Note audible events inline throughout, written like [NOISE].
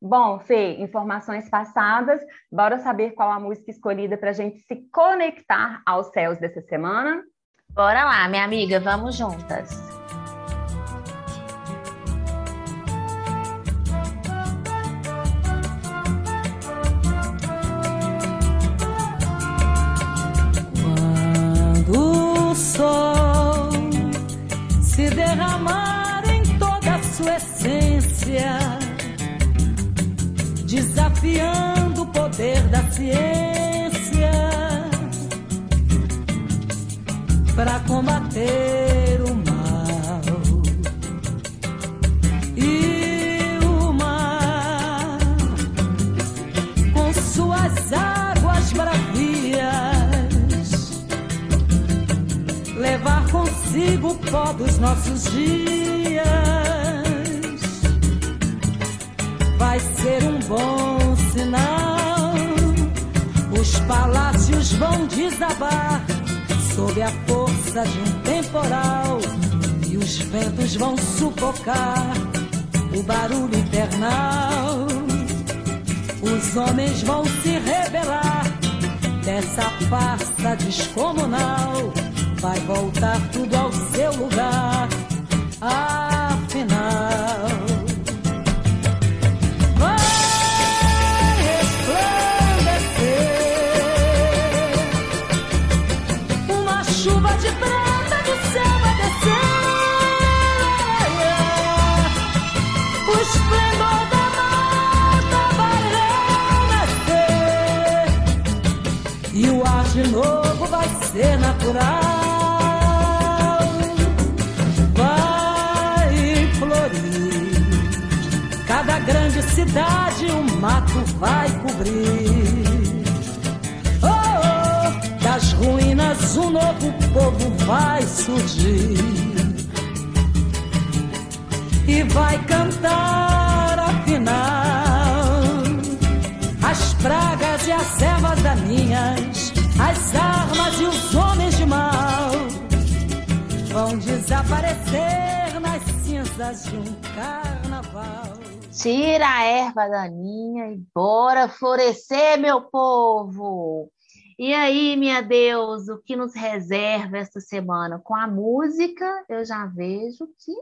Bom, Fê, informações passadas, bora saber qual a música escolhida para a gente se conectar aos céus dessa semana? Bora lá, minha amiga, vamos juntas. Desafiando o poder da ciência para combater o mal. E o mar, com suas águas bravias, levar consigo o pó dos nossos dias desabar sob a força de um temporal e os ventos vão sufocar o barulho infernal. Os homens vão se rebelar dessa farsa descomunal. Vai voltar tudo ao seu lugar. Vai florir. Cada grande cidade um mato vai cobrir. Oh, das ruínas um novo povo vai surgir. E vai cantar afinal as pragas e as ervas daninhas as armas e os vão desaparecer nas cinzas de um carnaval. Tira a erva daninha e bora florescer, meu povo! E aí, minha Deus, o que nos reserva esta semana? Com a música, eu já vejo que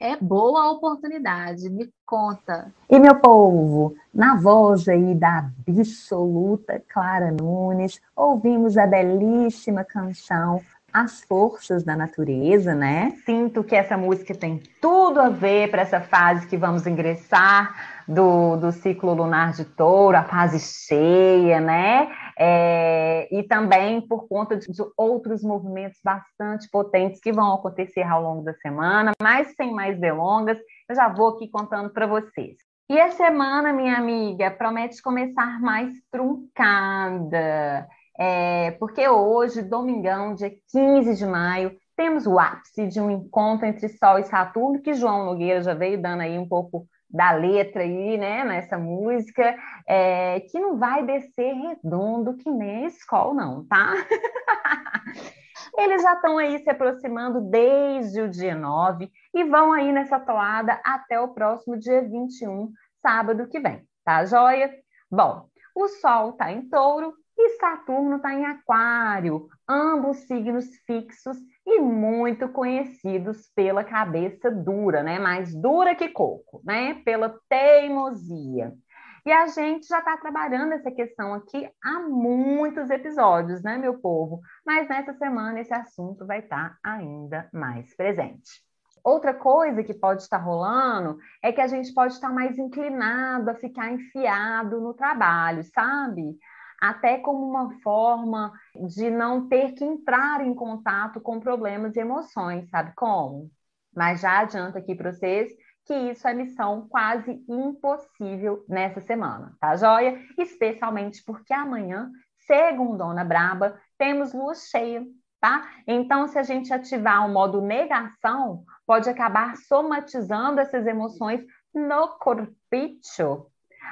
é boa a oportunidade, me conta. E meu povo, na voz aí da absoluta Clara Nunes, ouvimos a belíssima canção As Forças da Natureza, né? Sinto que essa música tem tudo a ver para essa fase que vamos ingressar do, do ciclo lunar de touro, a fase cheia, né? É, e também por conta de, de outros movimentos bastante potentes que vão acontecer ao longo da semana, mas sem mais delongas, eu já vou aqui contando para vocês. E a semana, minha amiga, promete começar mais truncada, é, porque hoje, domingão, dia 15 de maio, temos o ápice de um encontro entre Sol e Saturno, que João Nogueira já veio dando aí um pouco da letra aí, né, nessa música, é, que não vai descer redondo que nem a escola, não, tá? [LAUGHS] Eles já estão aí se aproximando desde o dia 9 e vão aí nessa toada até o próximo dia 21, sábado que vem, tá joia? Bom, o Sol está em touro e Saturno está em Aquário, ambos signos fixos e muito conhecidos pela cabeça dura, né? Mais dura que coco, né? Pela teimosia. E a gente já está trabalhando essa questão aqui há muitos episódios, né, meu povo? Mas nessa semana esse assunto vai estar tá ainda mais presente. Outra coisa que pode estar rolando é que a gente pode estar mais inclinado a ficar enfiado no trabalho, sabe? Até como uma forma de não ter que entrar em contato com problemas e emoções, sabe como? Mas já adianta aqui para vocês que isso é missão quase impossível nessa semana, tá joia? Especialmente porque amanhã, segundo Dona Braba, temos lua cheia, tá? Então, se a gente ativar o modo negação, pode acabar somatizando essas emoções no corpicho.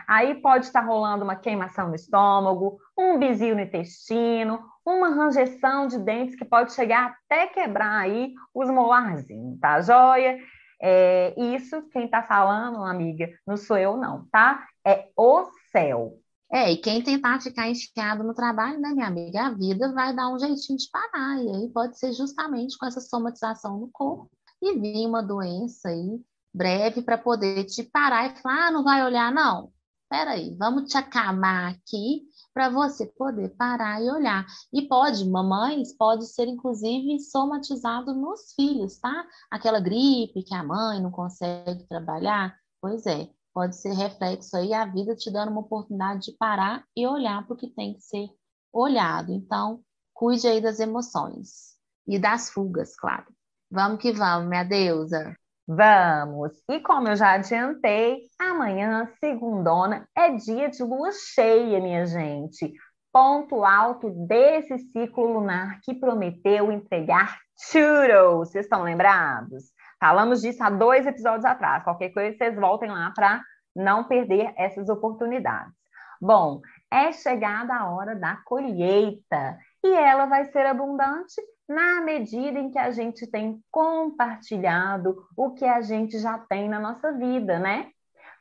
Aí pode estar rolando uma queimação no estômago, um bizil no intestino, uma rangeção de dentes que pode chegar até quebrar aí os molarzinhos, tá joia? É, isso, quem está falando, amiga, não sou eu, não, tá? É o céu. É, e quem tentar ficar enfiado no trabalho, né, minha amiga, a vida vai dar um jeitinho de parar. E aí pode ser justamente com essa somatização no corpo e vir uma doença aí breve para poder te parar e falar: ah, não vai olhar, não. Peraí, vamos te acalmar aqui para você poder parar e olhar. E pode, mamães, pode ser inclusive somatizado nos filhos, tá? Aquela gripe que a mãe não consegue trabalhar, pois é, pode ser reflexo aí a vida te dando uma oportunidade de parar e olhar para o que tem que ser olhado. Então, cuide aí das emoções e das fugas, claro. Vamos que vamos, minha deusa. Vamos! E como eu já adiantei, amanhã, segundona, é dia de lua cheia, minha gente. Ponto alto desse ciclo lunar que prometeu entregar churros. Vocês estão lembrados? Falamos disso há dois episódios atrás. Qualquer coisa, vocês voltem lá para não perder essas oportunidades. Bom, é chegada a hora da colheita e ela vai ser abundante na medida em que a gente tem compartilhado o que a gente já tem na nossa vida, né?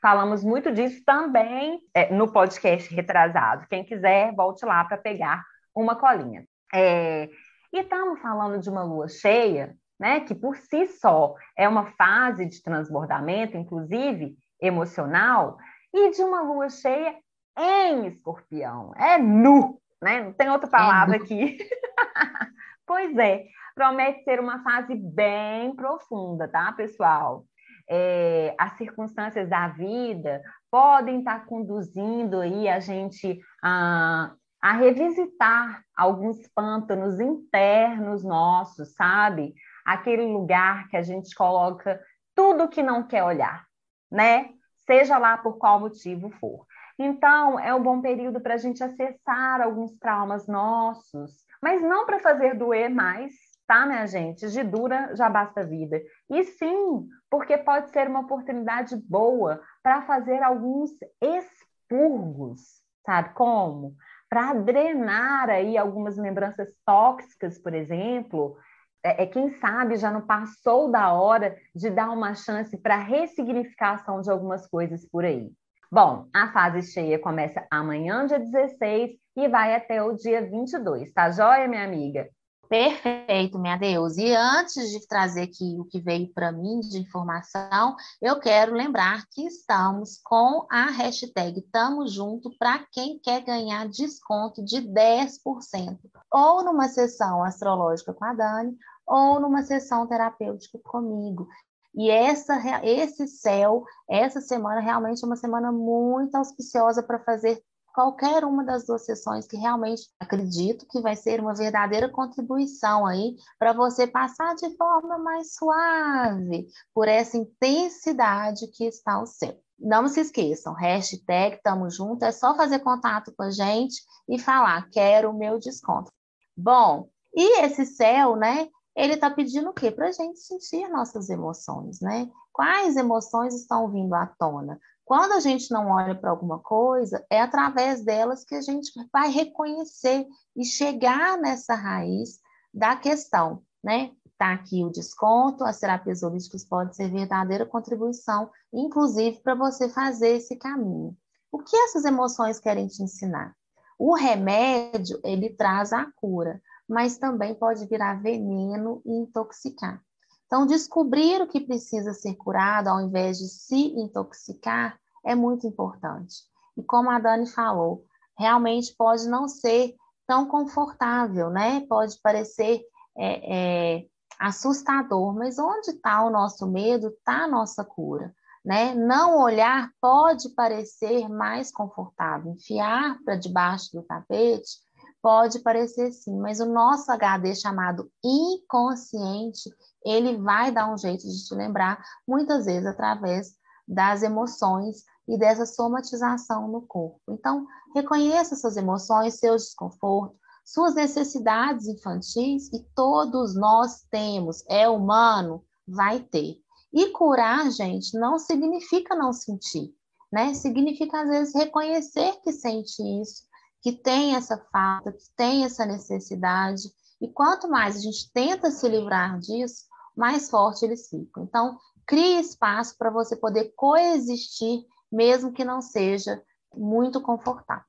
Falamos muito disso também é, no podcast retrasado. Quem quiser, volte lá para pegar uma colinha. É, e estamos falando de uma lua cheia, né? Que por si só é uma fase de transbordamento, inclusive emocional, e de uma lua cheia em escorpião. É nu, né? Não tem outra palavra é aqui. [LAUGHS] Pois é, promete ser uma fase bem profunda, tá, pessoal? É, as circunstâncias da vida podem estar conduzindo aí a gente a, a revisitar alguns pântanos internos nossos, sabe? Aquele lugar que a gente coloca tudo que não quer olhar, né? Seja lá por qual motivo for. Então, é um bom período para a gente acessar alguns traumas nossos, mas não para fazer doer mais, tá, minha gente? De dura já basta vida. E sim, porque pode ser uma oportunidade boa para fazer alguns expurgos, sabe como? Para drenar aí algumas lembranças tóxicas, por exemplo. É, é, quem sabe já não passou da hora de dar uma chance para ressignificação de algumas coisas por aí. Bom, a fase cheia começa amanhã, dia 16, e vai até o dia 22, tá joia, minha amiga? Perfeito, minha Deus. E antes de trazer aqui o que veio para mim de informação, eu quero lembrar que estamos com a hashtag Tamo Junto para quem quer ganhar desconto de 10%, ou numa sessão astrológica com a Dani, ou numa sessão terapêutica comigo. E essa, esse céu, essa semana realmente é uma semana muito auspiciosa para fazer qualquer uma das duas sessões que realmente acredito que vai ser uma verdadeira contribuição aí para você passar de forma mais suave por essa intensidade que está o céu. Não se esqueçam, hashtag Tamo Junto, é só fazer contato com a gente e falar, quero o meu desconto. Bom, e esse céu, né? Ele está pedindo o quê? Para a gente sentir nossas emoções, né? Quais emoções estão vindo à tona? Quando a gente não olha para alguma coisa, é através delas que a gente vai reconhecer e chegar nessa raiz da questão, né? Está aqui o desconto, as terapias holísticas podem ser verdadeira contribuição, inclusive para você fazer esse caminho. O que essas emoções querem te ensinar? O remédio, ele traz a cura, mas também pode virar veneno e intoxicar. Então, descobrir o que precisa ser curado ao invés de se intoxicar é muito importante. E como a Dani falou, realmente pode não ser tão confortável, né? Pode parecer é, é, assustador, mas onde está o nosso medo, está a nossa cura. Né? Não olhar pode parecer mais confortável, enfiar para debaixo do tapete pode parecer sim, mas o nosso HD chamado inconsciente, ele vai dar um jeito de te lembrar, muitas vezes através das emoções e dessa somatização no corpo. Então, reconheça suas emoções, seus desconfortos, suas necessidades infantis, e todos nós temos, é humano, vai ter. E curar, gente, não significa não sentir, né? Significa, às vezes, reconhecer que sente isso, que tem essa falta, que tem essa necessidade. E quanto mais a gente tenta se livrar disso, mais forte eles ficam. Então, crie espaço para você poder coexistir, mesmo que não seja muito confortável,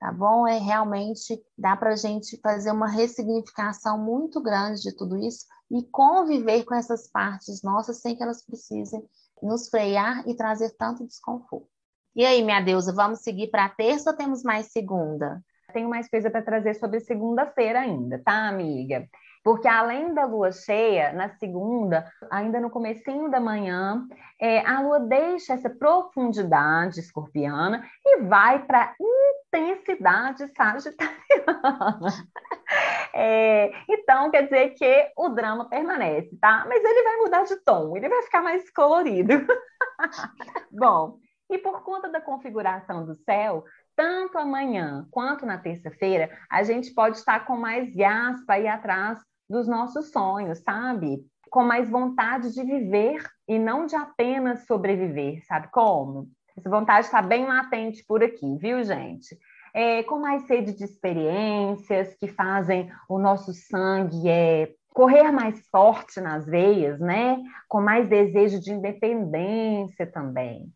tá bom? É realmente dá para a gente fazer uma ressignificação muito grande de tudo isso e conviver com essas partes nossas sem que elas precisem nos frear e trazer tanto desconforto. E aí, minha deusa, vamos seguir para terça ou temos mais segunda? Tenho mais coisa para trazer sobre segunda-feira ainda, tá, amiga? Porque além da lua cheia, na segunda, ainda no comecinho da manhã, é, a lua deixa essa profundidade escorpiana e vai para intensidade sagitariana. [LAUGHS] É, então, quer dizer que o drama permanece, tá? Mas ele vai mudar de tom, ele vai ficar mais colorido. [LAUGHS] Bom, e por conta da configuração do céu, tanto amanhã quanto na terça-feira, a gente pode estar com mais gás para ir atrás dos nossos sonhos, sabe? Com mais vontade de viver e não de apenas sobreviver, sabe como? Essa vontade está bem latente por aqui, viu, gente? É, com mais sede de experiências que fazem o nosso sangue é, correr mais forte nas veias, né? Com mais desejo de independência também.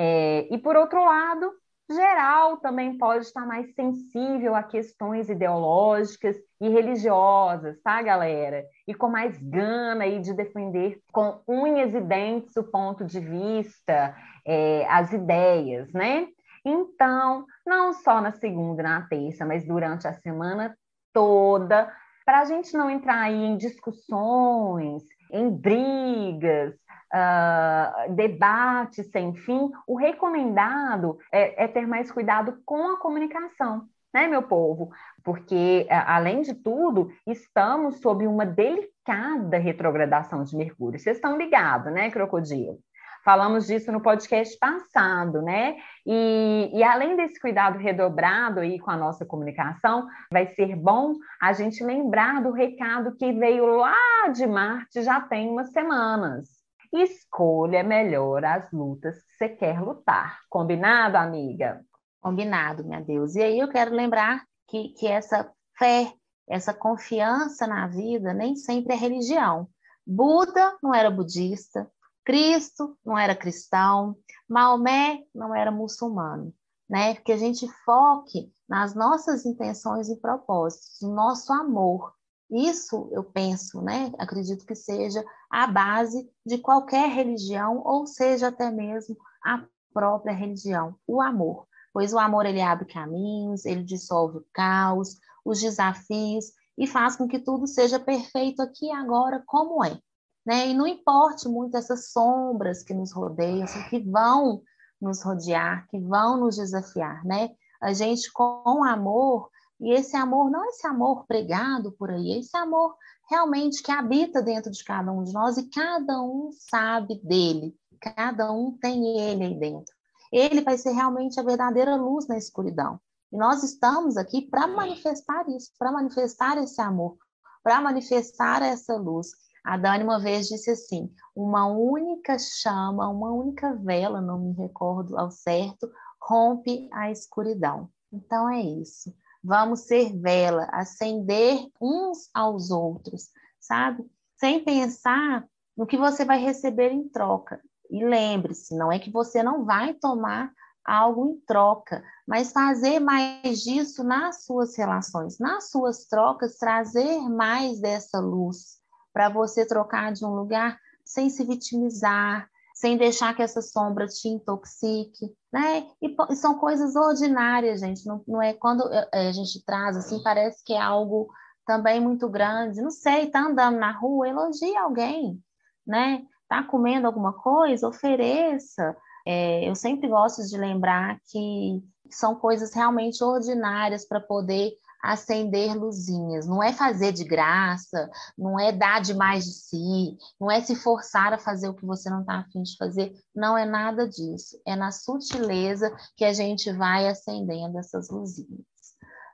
É, e por outro lado, geral também pode estar mais sensível a questões ideológicas e religiosas, tá, galera? E com mais gana aí de defender com unhas e dentes o ponto de vista, é, as ideias, né? Então, não só na segunda e na terça, mas durante a semana toda, para a gente não entrar aí em discussões, em brigas, uh, debate sem fim, o recomendado é, é ter mais cuidado com a comunicação né, meu povo? Porque, além de tudo, estamos sob uma delicada retrogradação de Mercúrio. Vocês estão ligados, né, crocodilo? Falamos disso no podcast passado, né? E, e, além desse cuidado redobrado aí com a nossa comunicação, vai ser bom a gente lembrar do recado que veio lá de Marte já tem umas semanas. Escolha melhor as lutas que você quer lutar. Combinado, amiga? Combinado, minha Deus. E aí eu quero lembrar que, que essa fé, essa confiança na vida nem sempre é religião. Buda não era budista, Cristo não era cristão, Maomé não era muçulmano, né? Que a gente foque nas nossas intenções e propósitos, no nosso amor, isso eu penso, né? Acredito que seja a base de qualquer religião, ou seja, até mesmo a própria religião, o amor. Pois o amor ele abre caminhos, ele dissolve o caos, os desafios e faz com que tudo seja perfeito aqui e agora como é. Né? E não importe muito essas sombras que nos rodeiam, que vão nos rodear, que vão nos desafiar, né? A gente com amor e esse amor não é esse amor pregado por aí, é esse amor realmente que habita dentro de cada um de nós e cada um sabe dele, cada um tem ele aí dentro. Ele vai ser realmente a verdadeira luz na escuridão. E nós estamos aqui para manifestar isso, para manifestar esse amor, para manifestar essa luz. A Dani uma vez disse assim: uma única chama, uma única vela, não me recordo ao certo, rompe a escuridão. Então é isso. Vamos ser vela, acender uns aos outros, sabe? Sem pensar no que você vai receber em troca. E lembre-se, não é que você não vai tomar algo em troca, mas fazer mais disso nas suas relações, nas suas trocas, trazer mais dessa luz para você trocar de um lugar sem se vitimizar, sem deixar que essa sombra te intoxique, né? E, e são coisas ordinárias, gente. Não, não é quando é, é, a gente traz assim, parece que é algo também muito grande. Não sei, tá andando na rua, elogie alguém, né? Tá comendo alguma coisa, ofereça. É, eu sempre gosto de lembrar que são coisas realmente ordinárias para poder acender luzinhas. Não é fazer de graça, não é dar demais de si, não é se forçar a fazer o que você não está afim de fazer. Não é nada disso. É na sutileza que a gente vai acendendo essas luzinhas.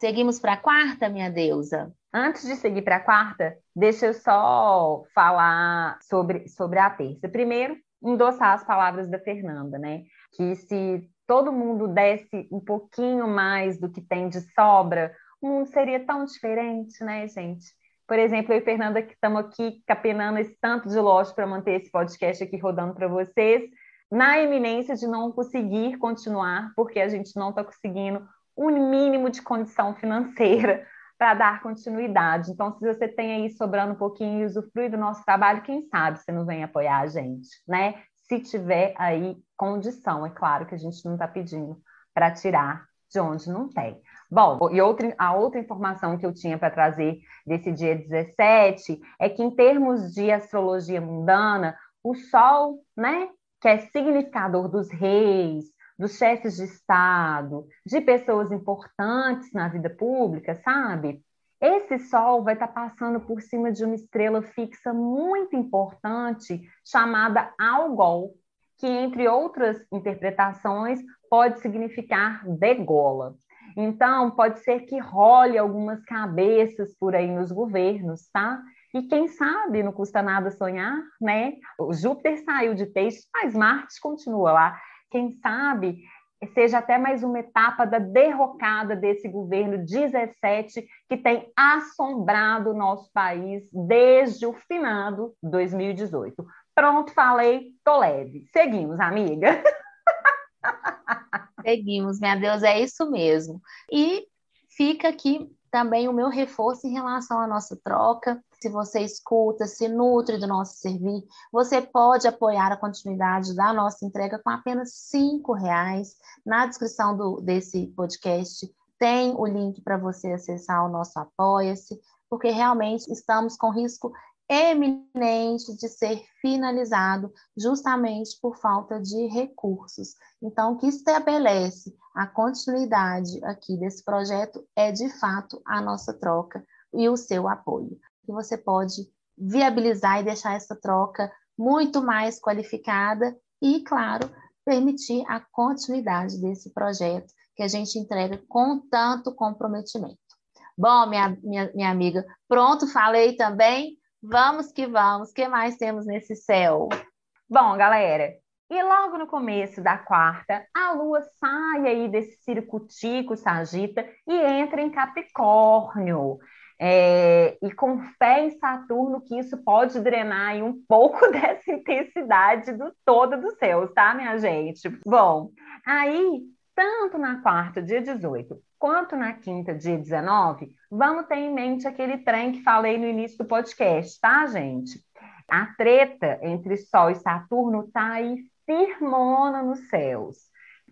Seguimos para a quarta, minha deusa? Antes de seguir para a quarta, deixa eu só falar sobre, sobre a terça. Primeiro, endossar as palavras da Fernanda, né? Que se todo mundo desse um pouquinho mais do que tem de sobra, mundo seria tão diferente, né, gente? Por exemplo, eu e Fernanda que estamos aqui capinando esse tanto de loja para manter esse podcast aqui rodando para vocês, na iminência de não conseguir continuar, porque a gente não está conseguindo um mínimo de condição financeira [LAUGHS] para dar continuidade. Então, se você tem aí sobrando um pouquinho e usufrui do nosso trabalho, quem sabe você não vem apoiar a gente, né? Se tiver aí condição, é claro que a gente não está pedindo para tirar de onde não tem. Bom, e outra, a outra informação que eu tinha para trazer desse dia 17 é que, em termos de astrologia mundana, o Sol, né, que é significador dos reis, dos chefes de Estado, de pessoas importantes na vida pública, sabe? Esse Sol vai estar tá passando por cima de uma estrela fixa muito importante chamada Algol, que, entre outras interpretações, pode significar degola. Então, pode ser que role algumas cabeças por aí nos governos, tá? E quem sabe, não custa nada sonhar, né? O Júpiter saiu de peixe, mas Marte continua lá. Quem sabe seja até mais uma etapa da derrocada desse governo 17 que tem assombrado o nosso país desde o finado 2018. Pronto, falei, tô leve. Seguimos, amiga. [LAUGHS] Seguimos, minha Deus, é isso mesmo. E fica aqui também o meu reforço em relação à nossa troca. Se você escuta, se nutre do nosso serviço, você pode apoiar a continuidade da nossa entrega com apenas cinco reais. Na descrição do, desse podcast tem o link para você acessar o nosso Apoia-se, porque realmente estamos com risco eminente de ser finalizado justamente por falta de recursos. Então, o que estabelece a continuidade aqui desse projeto é, de fato, a nossa troca e o seu apoio. Que você pode viabilizar e deixar essa troca muito mais qualificada e, claro, permitir a continuidade desse projeto que a gente entrega com tanto comprometimento. Bom, minha, minha, minha amiga, pronto, falei também. Vamos que vamos. Que mais temos nesse céu? Bom, galera, e logo no começo da quarta, a Lua sai aí desse circutico sagita e entra em Capricórnio. É, e com fé em Saturno, que isso pode drenar um pouco [LAUGHS] dessa intensidade do todo dos céus, tá, minha gente? Bom, aí, tanto na quarta, dia 18, quanto na quinta, dia 19, vamos ter em mente aquele trem que falei no início do podcast, tá, gente? A treta entre Sol e Saturno tá aí firmona nos céus.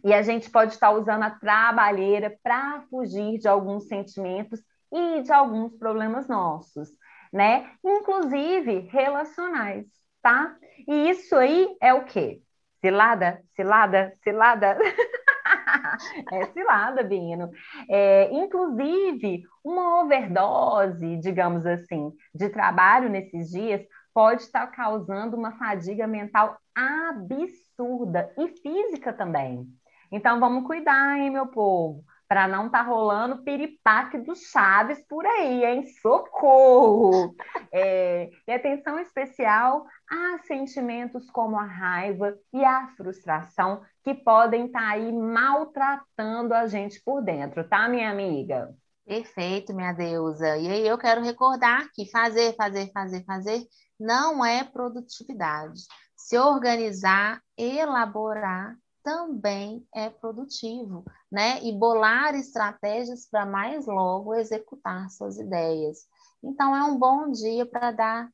E a gente pode estar usando a trabalheira para fugir de alguns sentimentos e de alguns problemas nossos, né? Inclusive relacionais, tá? E isso aí é o quê? Cilada, cilada, cilada. [LAUGHS] [LAUGHS] é cilada, Bino. É, inclusive, uma overdose, digamos assim, de trabalho nesses dias pode estar causando uma fadiga mental absurda e física também. Então, vamos cuidar, hein, meu povo? para não tá rolando piripaque dos chaves por aí, hein? Socorro! É, e atenção especial a sentimentos como a raiva e a frustração que podem estar tá aí maltratando a gente por dentro, tá, minha amiga? Perfeito, minha deusa. E aí eu quero recordar que fazer, fazer, fazer, fazer não é produtividade. Se organizar, elaborar também é produtivo, né? E bolar estratégias para mais logo executar suas ideias. Então, é um bom dia para dar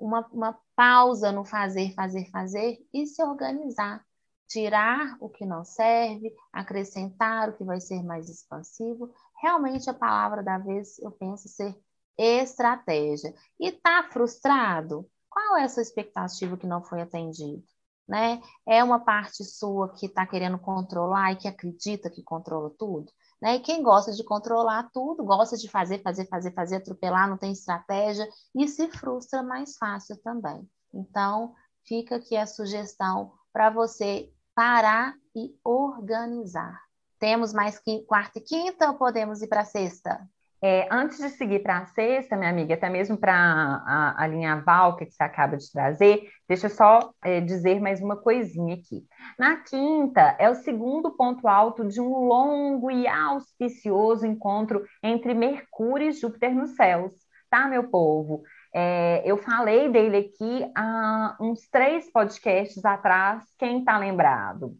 uma, uma pausa no fazer, fazer, fazer e se organizar. Tirar o que não serve, acrescentar o que vai ser mais expansivo. Realmente, a palavra da vez, eu penso ser estratégia. E está frustrado? Qual é a sua expectativa que não foi atendido? Né? É uma parte sua que está querendo controlar e que acredita que controla tudo? Né? E quem gosta de controlar tudo, gosta de fazer, fazer, fazer, fazer, atropelar, não tem estratégia e se frustra mais fácil também. Então, fica aqui a sugestão para você parar e organizar. Temos mais quarta e quinta ou podemos ir para sexta? É, antes de seguir para a sexta, minha amiga, até mesmo para alinhavar o que você acaba de trazer, deixa eu só é, dizer mais uma coisinha aqui. Na quinta, é o segundo ponto alto de um longo e auspicioso encontro entre Mercúrio e Júpiter nos céus, tá, meu povo? É, eu falei dele aqui há uns três podcasts atrás, quem está lembrado?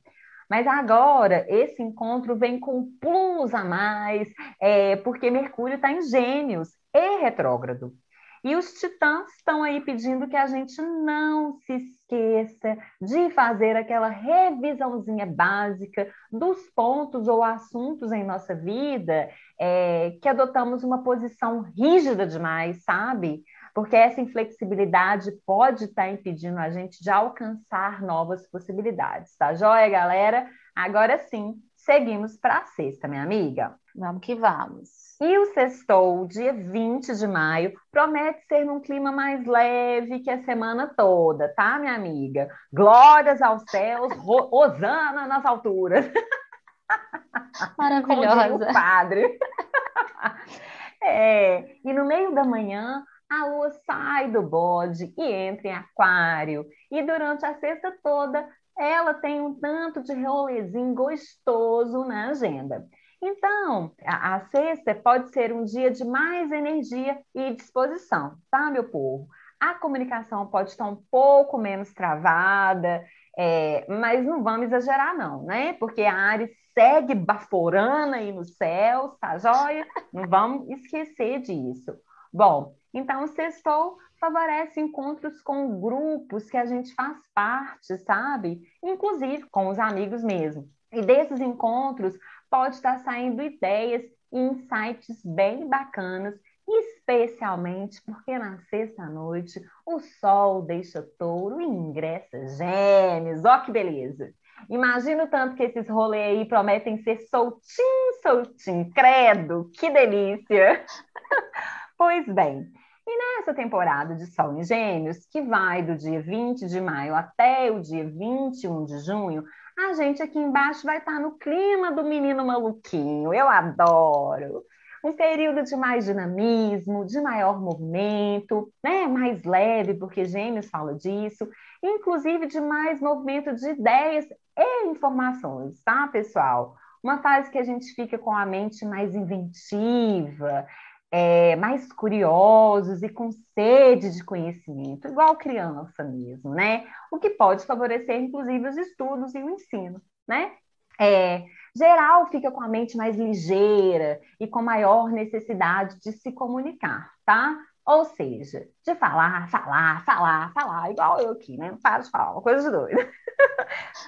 Mas agora, esse encontro vem com plus a mais, é, porque Mercúrio está em Gêmeos e retrógrado. E os titãs estão aí pedindo que a gente não se esqueça de fazer aquela revisãozinha básica dos pontos ou assuntos em nossa vida é, que adotamos uma posição rígida demais, sabe? Porque essa inflexibilidade pode estar tá impedindo a gente de alcançar novas possibilidades, tá joia, galera? Agora sim, seguimos para a sexta, minha amiga. Vamos que vamos. E o sextou, dia 20 de maio, promete ser num clima mais leve que a semana toda, tá, minha amiga? Glórias aos céus, Osana nas alturas. [LAUGHS] Maravilhosa. Como o padre. [LAUGHS] É, e no meio da manhã, a lua sai do bode e entra em aquário. E durante a sexta toda, ela tem um tanto de rolezinho gostoso na agenda. Então, a, a sexta pode ser um dia de mais energia e disposição, tá, meu povo? A comunicação pode estar um pouco menos travada, é, mas não vamos exagerar, não, né? Porque a Ares segue baforando aí no céu, tá joia? Não vamos esquecer disso. Bom, então, o sextou favorece encontros com grupos que a gente faz parte, sabe? Inclusive com os amigos mesmo. E desses encontros pode estar saindo ideias e insights bem bacanas, especialmente porque na sexta-noite o sol deixa touro e ingressa gêmeos. Ó que beleza! Imagino tanto que esses rolês aí prometem ser soltinho, soltinho, credo, que delícia! [LAUGHS] pois bem, e nessa temporada de Sol em Gêmeos, que vai do dia 20 de maio até o dia 21 de junho, a gente aqui embaixo vai estar no clima do menino maluquinho. Eu adoro! Um período de mais dinamismo, de maior movimento, né? mais leve, porque Gêmeos fala disso, inclusive de mais movimento de ideias e informações, tá, pessoal? Uma fase que a gente fica com a mente mais inventiva, é, mais curiosos e com sede de conhecimento, igual criança mesmo, né? O que pode favorecer, inclusive, os estudos e o ensino, né? É, geral fica com a mente mais ligeira e com maior necessidade de se comunicar, tá? Ou seja, de falar, falar, falar, falar, igual eu aqui, né? Não paro de falar, uma coisa de doida.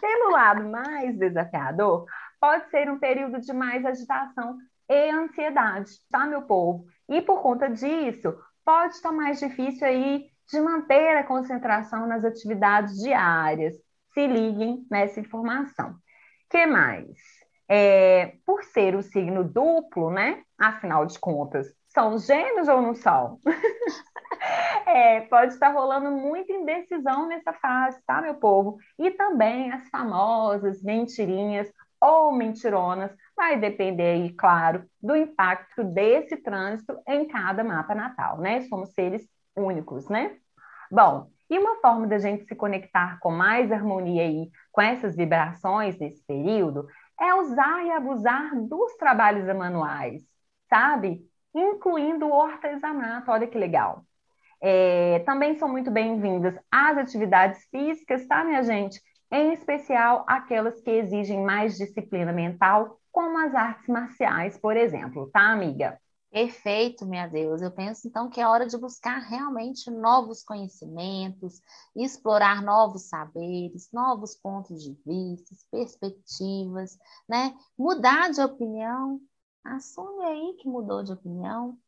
Pelo [LAUGHS] lado mais desafiador, pode ser um período de mais agitação e ansiedade, tá, meu povo? E por conta disso, pode estar mais difícil aí de manter a concentração nas atividades diárias. Se liguem nessa informação. que mais? É, por ser o signo duplo, né? Afinal de contas, são gêmeos ou não são? [LAUGHS] é, pode estar rolando muita indecisão nessa fase, tá, meu povo? E também as famosas mentirinhas ou mentironas, vai depender aí, claro, do impacto desse trânsito em cada mapa natal, né? Somos seres únicos, né? Bom, e uma forma da gente se conectar com mais harmonia aí com essas vibrações nesse período é usar e abusar dos trabalhos manuais. sabe? Incluindo o artesanato, olha que legal. É, também são muito bem-vindas as atividades físicas, tá, minha gente? Em especial aquelas que exigem mais disciplina mental, como as artes marciais, por exemplo, tá, amiga? Perfeito, minha Deus. Eu penso então que é hora de buscar realmente novos conhecimentos, explorar novos saberes, novos pontos de vista, perspectivas, né? Mudar de opinião. Assume aí que mudou de opinião.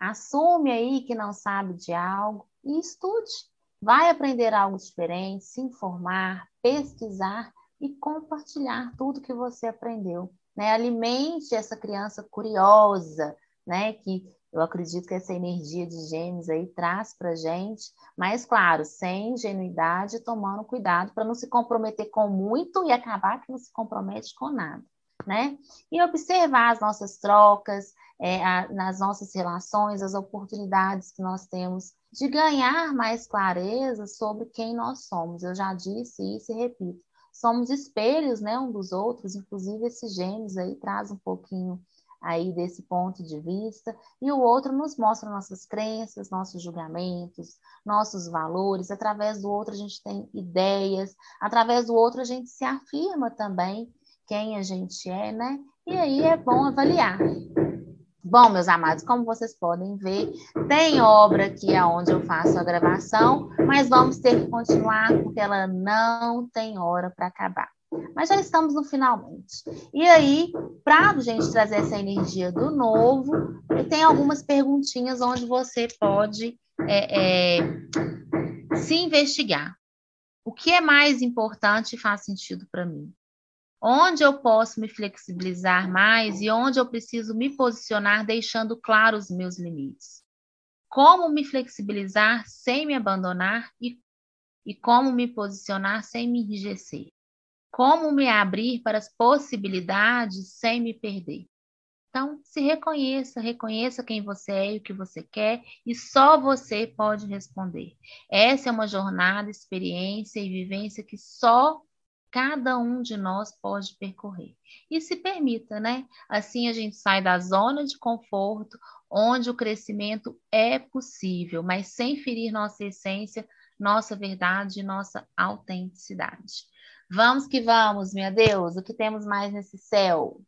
Assume aí que não sabe de algo e estude. Vai aprender algo diferente, se informar, pesquisar e compartilhar tudo que você aprendeu. Né? Alimente essa criança curiosa né? Que eu acredito que essa energia de gêmeos aí traz para gente, mas claro, sem ingenuidade, tomando cuidado para não se comprometer com muito e acabar que não se compromete com nada, né? E observar as nossas trocas, é, a, nas nossas relações, as oportunidades que nós temos de ganhar mais clareza sobre quem nós somos. Eu já disse isso e repito. Somos espelhos, né, um dos outros, inclusive esses gêmeos aí traz um pouquinho aí desse ponto de vista, e o outro nos mostra nossas crenças, nossos julgamentos, nossos valores, através do outro a gente tem ideias, através do outro a gente se afirma também quem a gente é, né? E aí é bom avaliar. Bom, meus amados, como vocês podem ver, tem obra aqui aonde eu faço a gravação, mas vamos ter que continuar porque ela não tem hora para acabar. Mas já estamos no finalmente. E aí, para a gente trazer essa energia do novo, tem algumas perguntinhas onde você pode é, é, se investigar. O que é mais importante e faz sentido para mim? Onde eu posso me flexibilizar mais e onde eu preciso me posicionar deixando claros os meus limites? Como me flexibilizar sem me abandonar e, e como me posicionar sem me enrijecer? Como me abrir para as possibilidades sem me perder? Então, se reconheça, reconheça quem você é e o que você quer, e só você pode responder. Essa é uma jornada, experiência e vivência que só cada um de nós pode percorrer. E se permita, né? Assim a gente sai da zona de conforto, onde o crescimento é possível, mas sem ferir nossa essência, nossa verdade e nossa autenticidade. Vamos que vamos, minha Deus, o que temos mais nesse céu?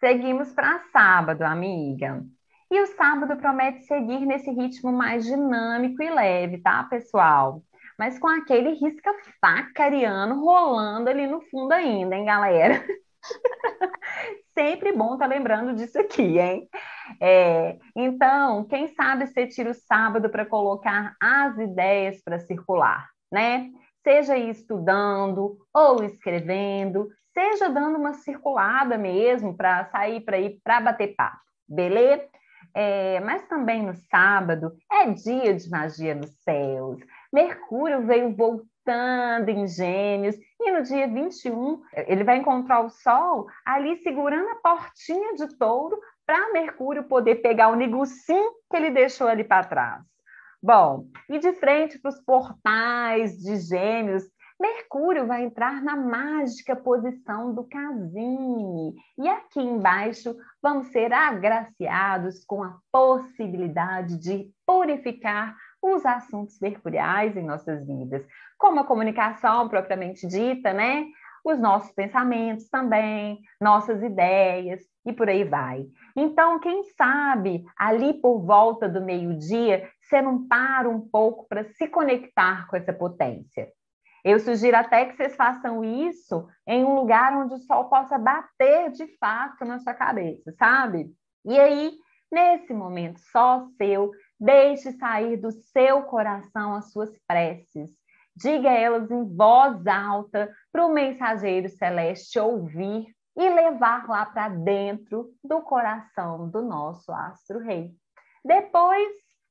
Seguimos para sábado, amiga. E o sábado promete seguir nesse ritmo mais dinâmico e leve, tá, pessoal? Mas com aquele risca-faca ariano rolando ali no fundo ainda, hein, galera? [LAUGHS] Sempre bom tá lembrando disso aqui, hein? É, então, quem sabe você tira o sábado para colocar as ideias para circular, né? seja estudando ou escrevendo, seja dando uma circulada mesmo para sair para ir para bater papo, beleza? É, mas também no sábado é dia de magia nos céus. Mercúrio veio voltando em Gêmeos e no dia 21 ele vai encontrar o Sol ali segurando a portinha de touro para Mercúrio poder pegar o negocinho que ele deixou ali para trás. Bom, e de frente para os portais de Gêmeos, Mercúrio vai entrar na mágica posição do Casine. E aqui embaixo vamos ser agraciados com a possibilidade de purificar os assuntos mercuriais em nossas vidas, como a comunicação propriamente dita, né? Os nossos pensamentos também, nossas ideias e por aí vai. Então, quem sabe ali por volta do meio-dia você não para um pouco para se conectar com essa potência. Eu sugiro até que vocês façam isso em um lugar onde o sol possa bater de fato na sua cabeça, sabe? E aí, nesse momento só seu, deixe sair do seu coração as suas preces. Diga elas em voz alta para o mensageiro celeste ouvir e levar lá para dentro do coração do nosso astro rei. Depois,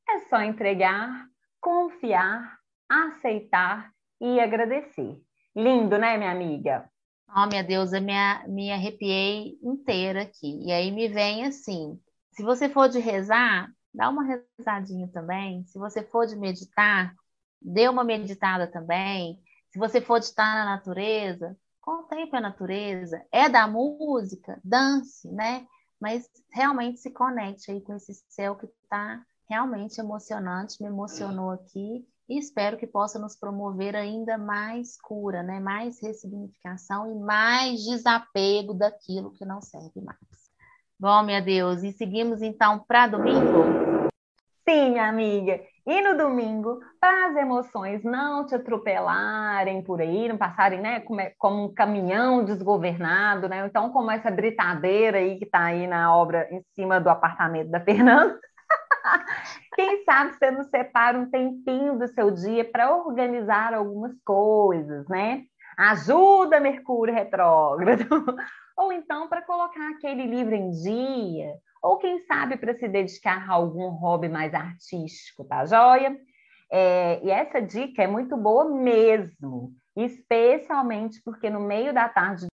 é só entregar, confiar, aceitar e agradecer. Lindo, né, minha amiga? Oh, minha Deus, eu me, me arrepiei inteira aqui. E aí me vem assim: se você for de rezar, dá uma rezadinha também. Se você for de meditar, dê uma meditada também. Se você for de estar na natureza, contemple a natureza. É da música, dance, né? mas realmente se conecte aí com esse céu que está realmente emocionante, me emocionou aqui e espero que possa nos promover ainda mais cura, né? mais ressignificação e mais desapego daquilo que não serve mais. Bom, minha Deus, e seguimos então para domingo? Sim, minha amiga. E no domingo, para as emoções não te atropelarem por aí, não passarem né, como, é, um caminhão desgovernado, né? Então, como essa britadeira aí que está aí na obra em cima do apartamento da [LAUGHS] Fernanda. Quem sabe você não separa um tempinho do seu dia para organizar algumas coisas, né? Ajuda Mercúrio retrógrado. [LAUGHS] Ou então para colocar aquele livro em dia, ou quem sabe para se dedicar a algum hobby mais artístico, tá joia? É, e essa dica é muito boa mesmo, especialmente porque no meio da tarde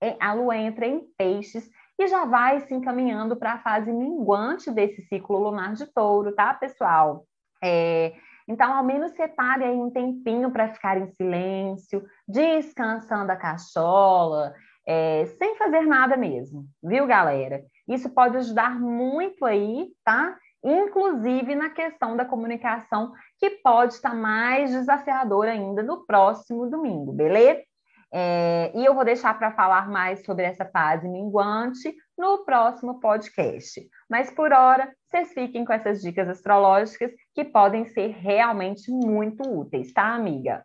é, a lua entra em peixes e já vai se encaminhando para a fase minguante desse ciclo lunar de touro, tá, pessoal? É, então, ao menos separe aí um tempinho para ficar em silêncio, descansando a cachola, é, sem fazer nada mesmo, viu, galera? Isso pode ajudar muito aí, tá? Inclusive na questão da comunicação, que pode estar mais desafiadora ainda no próximo domingo, beleza? É, e eu vou deixar para falar mais sobre essa fase minguante no próximo podcast. Mas por hora, vocês fiquem com essas dicas astrológicas que podem ser realmente muito úteis, tá, amiga?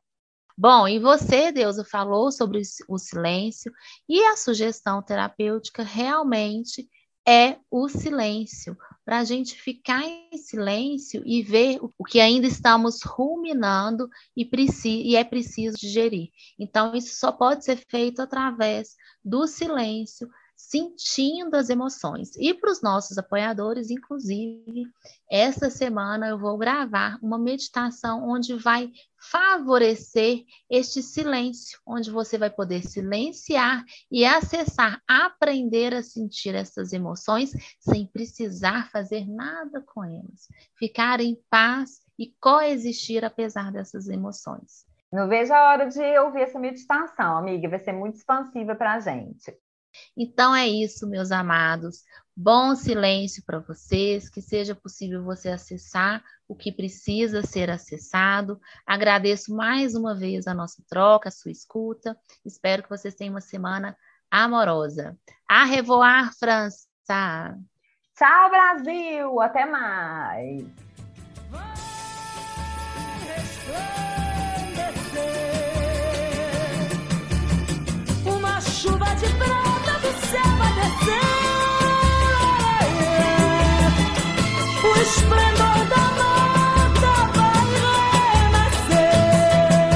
Bom, e você, Deusa, falou sobre o silêncio e a sugestão terapêutica realmente é o silêncio, para a gente ficar em silêncio e ver o que ainda estamos ruminando e, e é preciso digerir. Então, isso só pode ser feito através do silêncio, sentindo as emoções. E para os nossos apoiadores, inclusive, esta semana eu vou gravar uma meditação onde vai favorecer este silêncio, onde você vai poder silenciar e acessar, aprender a sentir essas emoções sem precisar fazer nada com elas. Ficar em paz e coexistir apesar dessas emoções. Não vejo a hora de ouvir essa meditação, amiga, vai ser muito expansiva para a gente. Então é isso, meus amados. Bom silêncio para vocês, que seja possível você acessar o que precisa ser acessado. Agradeço mais uma vez a nossa troca, a sua escuta. Espero que vocês tenham uma semana amorosa. A revoar, França! Tchau, Brasil! Até mais! Uma chuva de prata. O esplendor da mata vai renascer.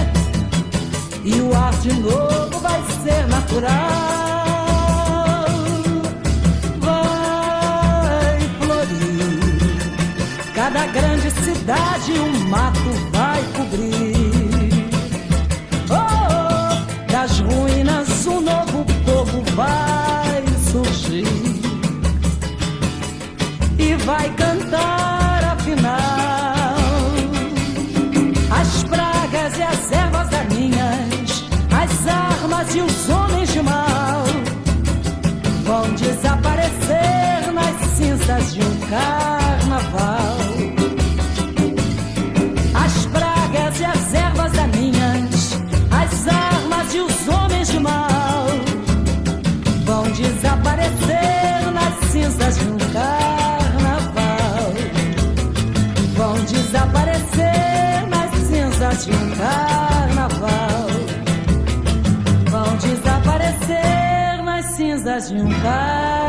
E o cidade, um mato vai cobrir. Carnaval. As pragas e as ervas daninhas, as armas e os homens de mal vão desaparecer nas cinzas de um carnaval. desaparecer nas cinzas de um carnaval. Vão desaparecer nas cinzas de um carnaval.